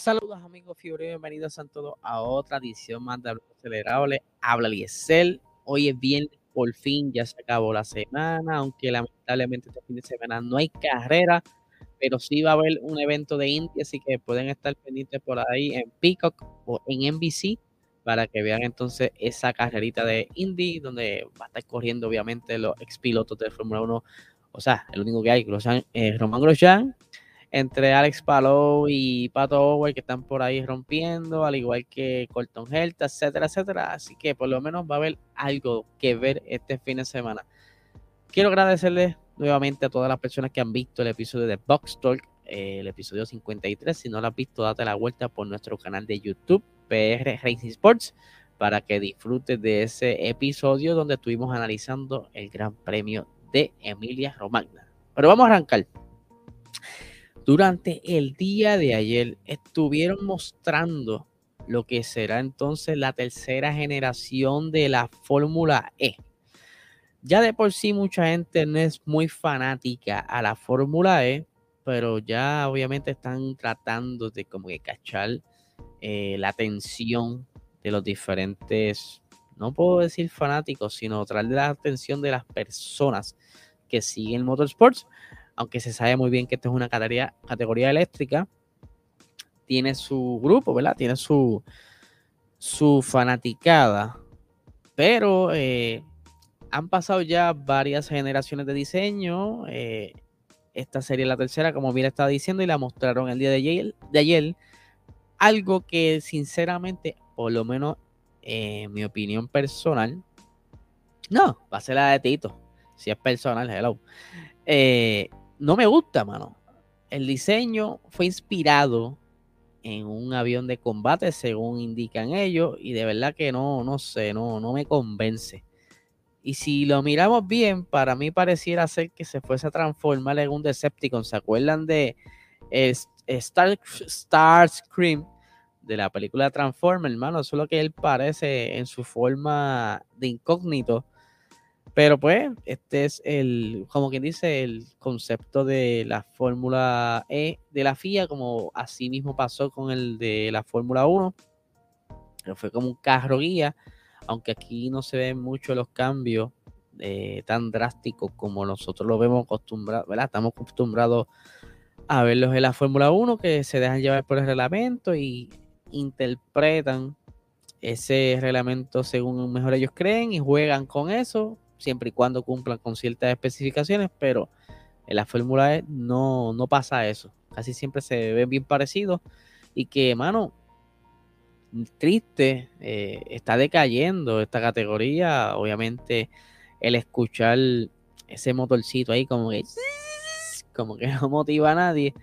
Saludos amigos Fiore, bienvenidos a todos a otra edición más de Acelerable. Habla Liesel. Hoy es viernes, por fin ya se acabó la semana, aunque lamentablemente este fin de semana no hay carrera, pero sí va a haber un evento de Indy, así que pueden estar pendientes por ahí en Peacock o en NBC para que vean entonces esa carrerita de Indy, donde va a estar corriendo obviamente los ex pilotos de Fórmula 1, o sea, el único que hay, Grosjean, eh, Román Grosjean, entre Alex Palou y Pato Howard que están por ahí rompiendo, al igual que Colton Herta, etcétera, etcétera. Así que por lo menos va a haber algo que ver este fin de semana. Quiero agradecerles nuevamente a todas las personas que han visto el episodio de Box Talk, el episodio 53. Si no lo has visto, date la vuelta por nuestro canal de YouTube, PR Racing Sports, para que disfrutes de ese episodio donde estuvimos analizando el Gran Premio de Emilia Romagna. Pero vamos a arrancar. Durante el día de ayer estuvieron mostrando lo que será entonces la tercera generación de la Fórmula E. Ya de por sí mucha gente no es muy fanática a la Fórmula E, pero ya obviamente están tratando de como que cachar eh, la atención de los diferentes, no puedo decir fanáticos, sino traer la atención de las personas que siguen motorsports aunque se sabe muy bien que esto es una categoría, eléctrica, tiene su grupo, ¿verdad? Tiene su, su fanaticada, pero eh, han pasado ya varias generaciones de diseño. Eh, esta serie es la tercera, como bien estaba diciendo, y la mostraron el día de ayer. De ayer algo que sinceramente, por lo menos en mi opinión personal, no, va a ser la de Tito. Si es personal, hello. Eh, no me gusta, mano. El diseño fue inspirado en un avión de combate, según indican ellos, y de verdad que no, no sé, no, no me convence. Y si lo miramos bien, para mí pareciera ser que se fuese a transformar en un Decepticon. ¿Se acuerdan de Star, Starscream de la película Transformers, hermano? Solo que él parece en su forma de incógnito pero pues, este es el, como quien dice, el concepto de la Fórmula E de la FIA, como así mismo pasó con el de la Fórmula 1, que fue como un carro guía, aunque aquí no se ven mucho los cambios eh, tan drásticos como nosotros lo vemos acostumbrados, ¿verdad? Estamos acostumbrados a verlos en la Fórmula 1, que se dejan llevar por el reglamento y interpretan ese reglamento según mejor ellos creen y juegan con eso siempre y cuando cumplan con ciertas especificaciones, pero en la Fórmula E no, no pasa eso. Casi siempre se ven bien parecidos y que, mano, triste, eh, está decayendo esta categoría. Obviamente, el escuchar ese motorcito ahí como que, como que no motiva a nadie.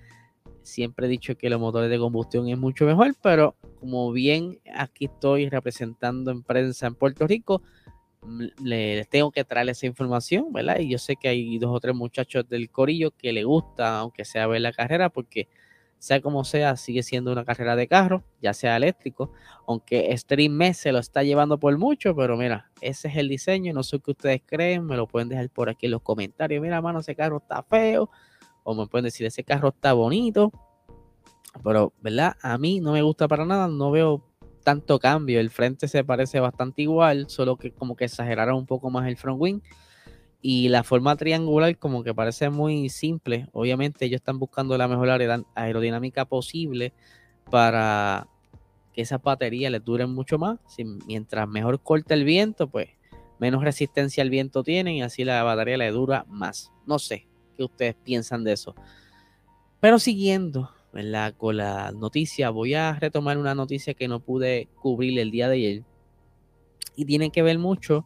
Siempre he dicho que los motores de combustión es mucho mejor, pero como bien aquí estoy representando en prensa en Puerto Rico, les tengo que traer esa información, ¿verdad? Y yo sé que hay dos o tres muchachos del corillo que le gusta, aunque sea ver la carrera, porque sea como sea, sigue siendo una carrera de carro, ya sea eléctrico, aunque Stream se lo está llevando por mucho, pero mira, ese es el diseño, no sé qué ustedes creen, me lo pueden dejar por aquí en los comentarios, mira, mano, ese carro está feo, o me pueden decir, ese carro está bonito, pero, ¿verdad? A mí no me gusta para nada, no veo tanto cambio. El frente se parece bastante igual, solo que como que exageraron un poco más el front wing. Y la forma triangular como que parece muy simple. Obviamente ellos están buscando la mejor aerodinámica posible para que esas baterías les duren mucho más. Mientras mejor corta el viento, pues menos resistencia al viento tienen y así la batería le dura más. No sé qué ustedes piensan de eso. Pero siguiendo con la noticia, voy a retomar una noticia que no pude cubrir el día de ayer. Y tiene que ver mucho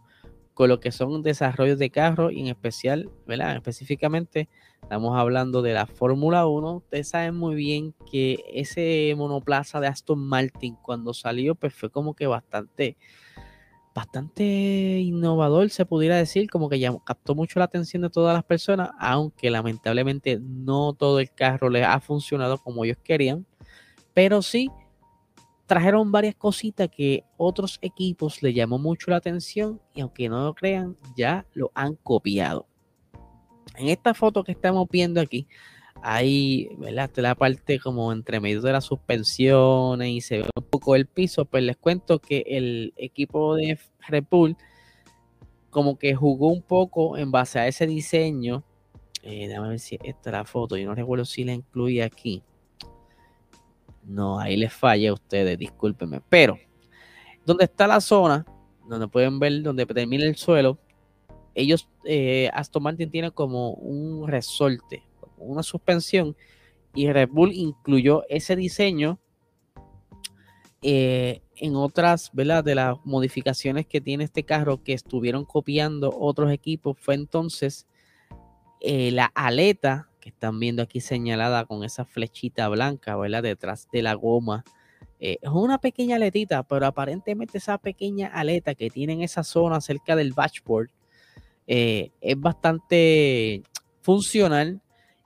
con lo que son desarrollos de carros y en especial, ¿verdad? Específicamente estamos hablando de la Fórmula 1. Ustedes saben muy bien que ese monoplaza de Aston Martin cuando salió pues fue como que bastante bastante innovador, se pudiera decir, como que ya captó mucho la atención de todas las personas, aunque lamentablemente no todo el carro les ha funcionado como ellos querían, pero sí trajeron varias cositas que otros equipos le llamó mucho la atención y aunque no lo crean, ya lo han copiado. En esta foto que estamos viendo aquí, Hay, ¿verdad? La parte como entre medio de las suspensiones y se ve un poco el piso, pues les cuento que el equipo de Red Bull como que jugó un poco en base a ese diseño. Eh, déjame ver si esta es la foto. Yo no recuerdo si la incluí aquí. No, ahí les falla a ustedes, discúlpenme. Pero, donde está la zona, donde pueden ver donde termina el suelo, ellos, eh, Aston Martin tiene como un resorte, una suspensión, y Red Bull incluyó ese diseño eh, en otras, ¿verdad? De las modificaciones que tiene este carro que estuvieron copiando otros equipos, fue entonces eh, la aleta que están viendo aquí señalada con esa flechita blanca, ¿verdad? Detrás de la goma. Eh, es una pequeña aletita, pero aparentemente esa pequeña aleta que tiene en esa zona cerca del dashboard es bastante funcional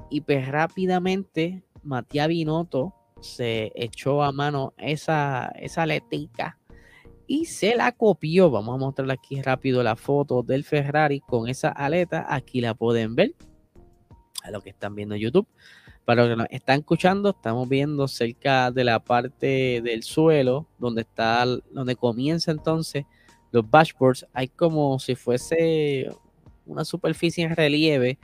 y pues rápidamente Matías Binotto se echó a mano esa, esa letica y se la copió. Vamos a mostrarle aquí rápido la foto del Ferrari con esa aleta. Aquí la pueden ver a lo que están viendo en YouTube. Para los que nos están escuchando, estamos viendo cerca de la parte del suelo donde está, donde comienza entonces los dashboards. Hay como si fuese una superficie en relieve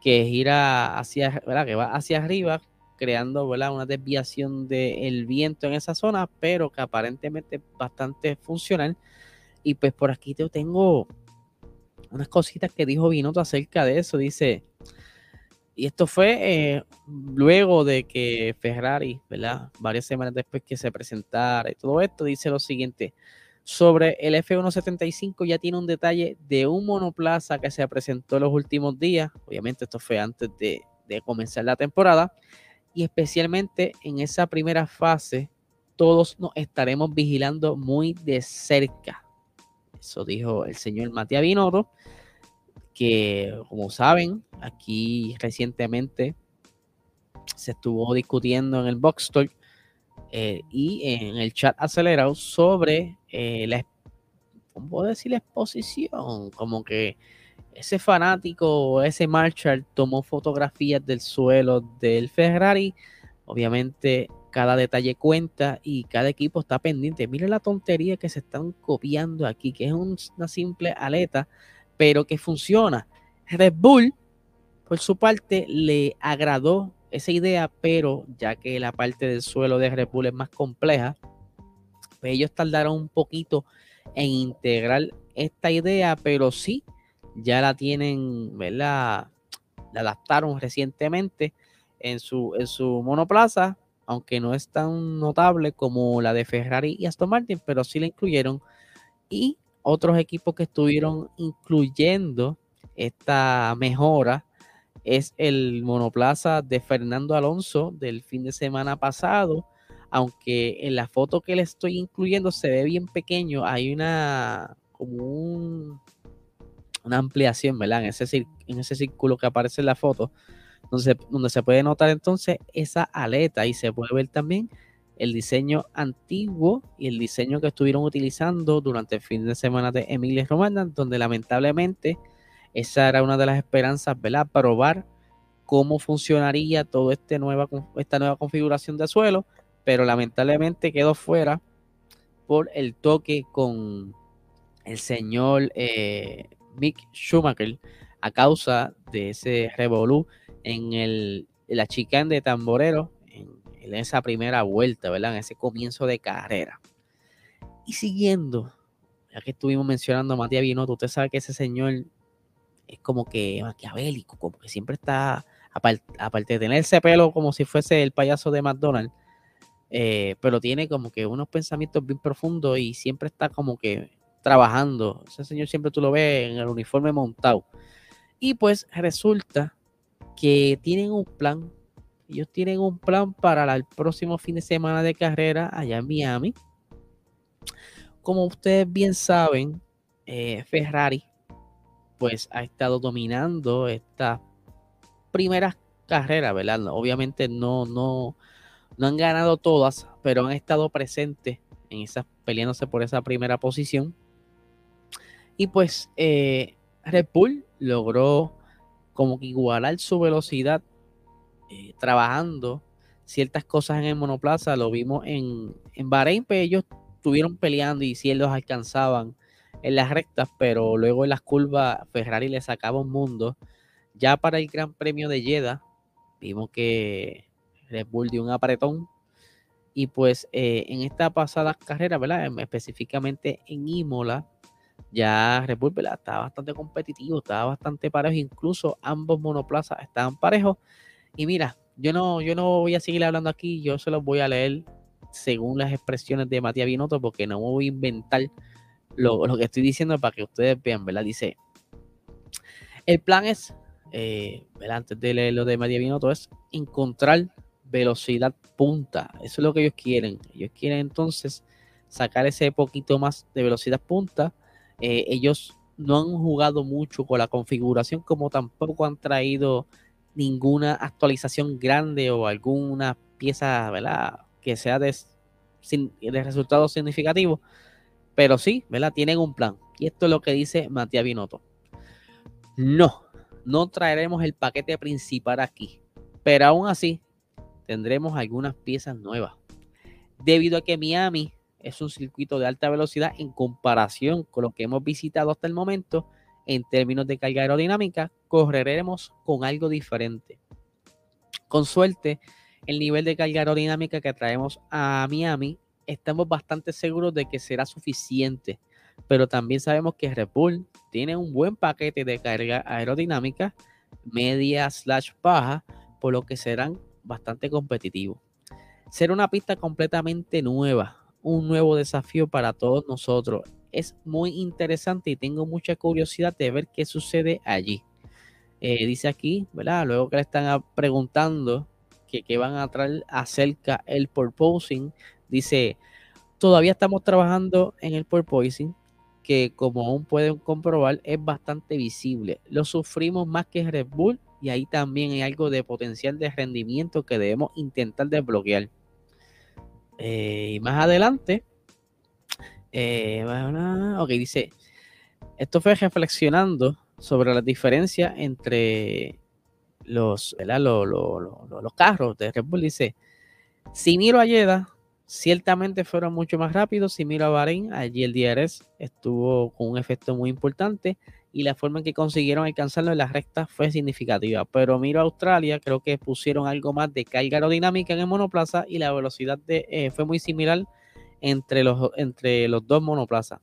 que gira hacia, ¿verdad? que va hacia arriba creando una desviación del viento en esa zona, pero que aparentemente es bastante funcional. Y pues por aquí te tengo unas cositas que dijo Binotto acerca de eso. Dice, y esto fue eh, luego de que Ferrari, ¿verdad? Varias semanas después que se presentara y todo esto, dice lo siguiente. Sobre el F175 ya tiene un detalle de un monoplaza que se presentó en los últimos días. Obviamente esto fue antes de, comenzar la temporada y especialmente en esa primera fase, todos nos estaremos vigilando muy de cerca. Eso dijo el señor Matías Binotto, que como saben, aquí recientemente se estuvo discutiendo en el Box eh, y en el chat acelerado sobre eh, la, ¿cómo decir? la exposición, como que ese fanático, ese Marshall tomó fotografías del suelo del Ferrari. Obviamente cada detalle cuenta y cada equipo está pendiente. Miren la tontería que se están copiando aquí, que es una simple aleta, pero que funciona. Red Bull, por su parte, le agradó esa idea, pero ya que la parte del suelo de Red Bull es más compleja, pues ellos tardaron un poquito en integrar esta idea, pero sí ya la tienen, ¿verdad? La adaptaron recientemente en su, en su monoplaza, aunque no es tan notable como la de Ferrari y Aston Martin, pero sí la incluyeron. Y otros equipos que estuvieron incluyendo esta mejora es el monoplaza de Fernando Alonso del fin de semana pasado. Aunque en la foto que le estoy incluyendo se ve bien pequeño, hay una como un, una ampliación, ¿verdad? En ese, círculo que aparece en la foto, donde se, donde se puede notar entonces esa aleta y se puede ver también el diseño antiguo y el diseño que estuvieron utilizando durante el fin de semana de Emilia Romana, donde lamentablemente esa era una de las esperanzas, ¿verdad? Probar cómo funcionaría toda este nueva, esta nueva configuración de suelo, pero lamentablemente quedó fuera por el toque con el señor eh, Mick Schumacher a causa de ese revolú en, el, la chicane de Tamborero en, esa primera vuelta, ¿verdad? En ese comienzo de carrera. Y siguiendo, ya que estuvimos mencionando a Matías Binotto, usted sabe que ese señor es como que maquiavélico, como que siempre está, aparte, de tener ese pelo como si fuese el payaso de McDonald's, eh, pero tiene como que unos pensamientos bien profundos y siempre está como que trabajando. Ese señor siempre tú lo ves en el uniforme montado. Y pues resulta que tienen un plan. Ellos tienen un plan para el próximo fin de semana de carrera allá en Miami. Como ustedes bien saben, eh, Ferrari pues ha estado dominando estas primeras carreras, ¿verdad? Obviamente no, no, no han ganado todas, pero han estado presentes en esas, peleándose por esa primera posición. Y pues eh, Red Bull logró como que igualar su velocidad eh, trabajando ciertas cosas en el monoplaza. Lo vimos en, en Bahrein, pues ellos estuvieron peleando y si los alcanzaban en las rectas, pero luego en las curvas Ferrari le sacaba un mundo. Ya para el Gran Premio de Jeddah, vimos que Red Bull dio un apretón. Y pues eh, en esta pasada carrera, ¿verdad? Específicamente en Imola, ya Red Bull ¿verdad? estaba bastante competitivo, estaba bastante parejo. Incluso ambos monoplazas estaban parejos. Y mira, yo no, yo no voy a seguir hablando aquí, yo se los voy a leer según las expresiones de Matías Binotto, porque no me voy a inventar lo, que estoy diciendo para que ustedes vean, ¿verdad? Dice, el plan es, eh, antes de leer lo de Matías Binotto, es encontrar velocidad punta. Eso es lo que ellos quieren. Ellos quieren entonces sacar ese poquito más de velocidad punta. Eh, ellos no han jugado mucho con la configuración, como tampoco han traído ninguna actualización grande o alguna pieza, ¿verdad? Que sea de, de resultados significativos. Pero sí, ¿verdad? Tienen un plan. Y esto es lo que dice Matías Binotto. No, no traeremos el paquete principal aquí. Pero aún así, tendremos algunas piezas nuevas. Debido a que Miami es un circuito de alta velocidad en comparación con lo que hemos visitado hasta el momento, en términos de carga aerodinámica, correremos con algo diferente. Con suerte, el nivel de carga aerodinámica que traemos a Miami estamos bastante seguros de que será suficiente, pero también sabemos que Red Bull tiene un buen paquete de carga aerodinámica media slash baja, por lo que serán bastante competitivos. Será una pista completamente nueva, un nuevo desafío para todos nosotros. Es muy interesante y tengo mucha curiosidad de ver qué sucede allí. Eh, dice aquí, ¿verdad? Luego que le están preguntando que, que van a traer acerca el porposing, Dice, todavía estamos trabajando en el porpoising, que como aún pueden comprobar es bastante visible. Lo sufrimos más que Red Bull y ahí también hay algo de potencial de rendimiento que debemos intentar desbloquear. Eh, y más adelante, eh, ok, dice, esto fue reflexionando sobre la diferencia entre los, los, carros de Red Bull. Dice, si miro a Yeda, Ciertamente fueron mucho más rápidos. Si miro a Bahrein, allí el DRS estuvo con un efecto muy importante y la forma en que consiguieron alcanzarlo en las rectas fue significativa. Pero miro a Australia, creo que pusieron algo más de carga aerodinámica en el monoplaza y la velocidad eh, fue muy similar entre los, entre los dos monoplazas.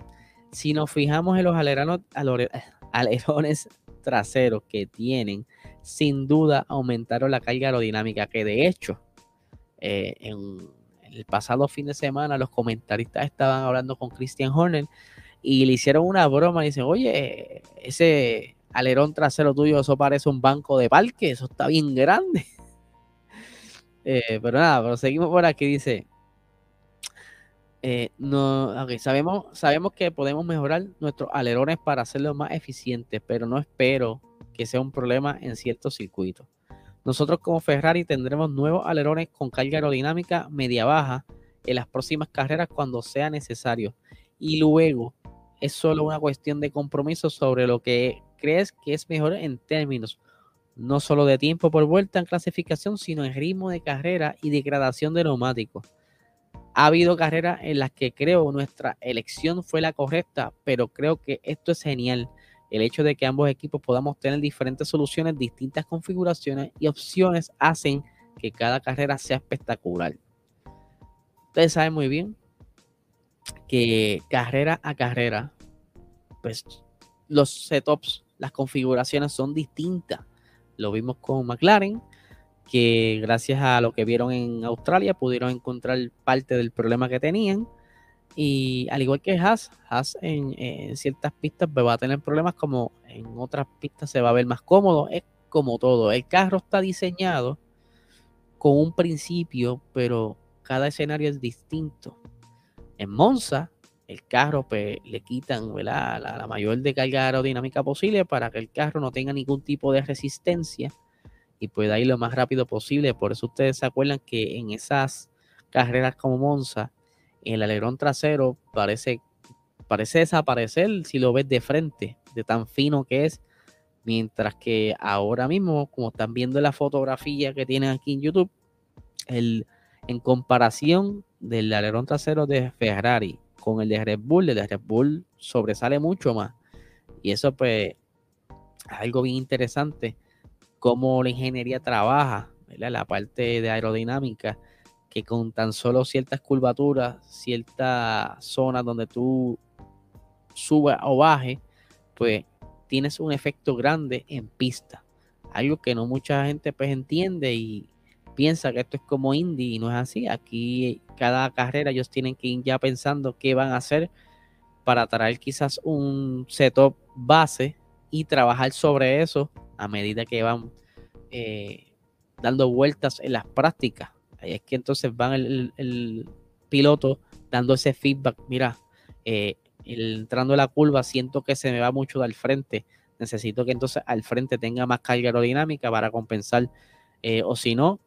Si nos fijamos en los alerones traseros que tienen, sin duda aumentaron la carga aerodinámica, que de hecho, eh, en el pasado fin de semana los comentaristas estaban hablando con Christian Horner y le hicieron una broma y dicen, oye, ese alerón trasero tuyo, eso parece un banco de parque, eso está bien grande. Eh, pero nada, pero seguimos por aquí, dice, eh, no, sabemos, sabemos que podemos mejorar nuestros alerones para hacerlos más eficientes, pero no espero que sea un problema en ciertos circuitos. Nosotros como Ferrari tendremos nuevos alerones con carga aerodinámica media-baja en las próximas carreras cuando sea necesario. Y luego es solo una cuestión de compromiso sobre lo que crees que es mejor en términos no solo de tiempo por vuelta en clasificación, sino en ritmo de carrera y degradación de neumáticos. Ha habido carreras en las que creo nuestra elección fue la correcta, pero creo que esto es genial el hecho de que ambos equipos podamos tener diferentes soluciones, distintas configuraciones y opciones hacen que cada carrera sea espectacular. Ustedes saben muy bien que carrera a carrera, pues los setups, las configuraciones son distintas. Lo vimos con McLaren, que gracias a lo que vieron en Australia pudieron encontrar parte del problema que tenían y al igual que Haas, Haas en, ciertas pistas va a tener problemas como en otras pistas se va a ver más cómodo. Es como todo. El carro está diseñado con un principio, pero cada escenario es distinto. En Monza, el carro pues, le quitan La, la, mayor de carga aerodinámica posible para que el carro no tenga ningún tipo de resistencia y pueda ir lo más rápido posible. Por eso ustedes se acuerdan que en esas carreras como Monza, el alerón trasero parece, parece desaparecer si lo ves de frente, de tan fino que es. Mientras que ahora mismo, como están viendo la fotografía que tienen aquí en YouTube, el, en comparación del alerón trasero de Ferrari con el de Red Bull, el de Red Bull sobresale mucho más. Y eso pues es algo bien interesante, cómo la ingeniería trabaja, la parte de aerodinámica, que con tan solo ciertas curvaturas, ciertas zonas donde tú subas o bajes, pues tienes un efecto grande en pista. Algo que no mucha gente pues entiende y piensa que esto es como indie y no es así. Aquí cada carrera ellos tienen que ir ya pensando qué van a hacer para traer quizás un setup base y trabajar sobre eso a medida que van eh, dando vueltas en las prácticas. Es que entonces van el, piloto dando ese feedback. Mira, eh, entrando a la curva, siento que se me va mucho del frente. Necesito que entonces al frente tenga más carga aerodinámica para compensar. Eh, o si no,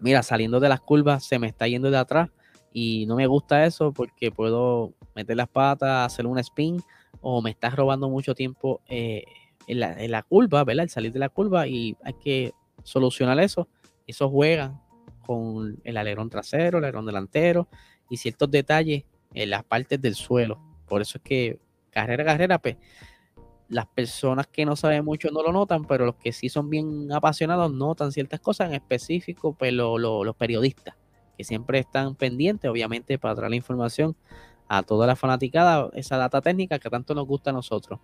mira, saliendo de las curvas se me está yendo de atrás y no me gusta eso porque puedo meter las patas, hacer un spin o me está robando mucho tiempo eh, en, la, en, curva, ¿verdad? El salir de la curva y hay que solucionar eso. Eso juega con el alerón trasero, el alerón delantero y ciertos detalles en las partes del suelo. Por eso es que carrera a carrera, pues, las personas que no saben mucho no lo notan, pero los que sí son bien apasionados notan ciertas cosas, en específico, pues los periodistas, que siempre están pendientes, obviamente, para traer la información a toda la fanaticada, esa data técnica que tanto nos gusta a nosotros.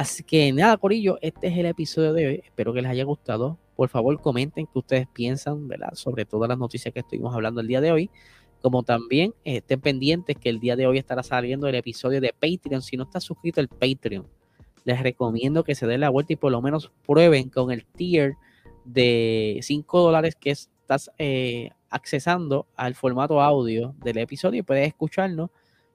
Así que nada, Corillo, este es el episodio de hoy. Espero que les haya gustado. Por favor, comenten qué ustedes piensan, ¿verdad? Sobre todas las noticias que estuvimos hablando el día de hoy como también estén pendientes que el día de hoy estará saliendo el episodio de Patreon. Si no está suscrito al Patreon, les recomiendo que se den la vuelta y por lo menos prueben con el tier de 5 dólares que estás eh, accesando al formato audio del episodio y puedes escucharlo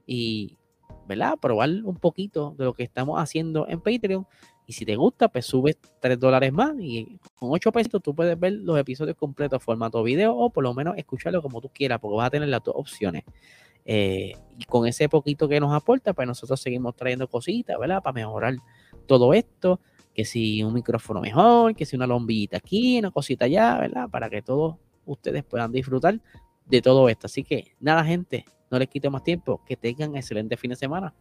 y ¿verdad? probar un poquito de lo que estamos haciendo en Patreon y si te gusta, pues subes 3 dólares más y con 8 pesos tú puedes ver los episodios completos formato video o por lo menos escucharlo como tú quieras, porque vas a tener las dos opciones. Eh, y con ese poquito que nos aporta, pues nosotros seguimos trayendo cositas, ¿verdad? Para mejorar todo esto, que si un micrófono mejor, que si una lombillita aquí, una cosita allá, ¿verdad? Para que todos ustedes puedan disfrutar de todo esto. Así que nada, gente, no les quito más tiempo, que tengan excelente fin de semana.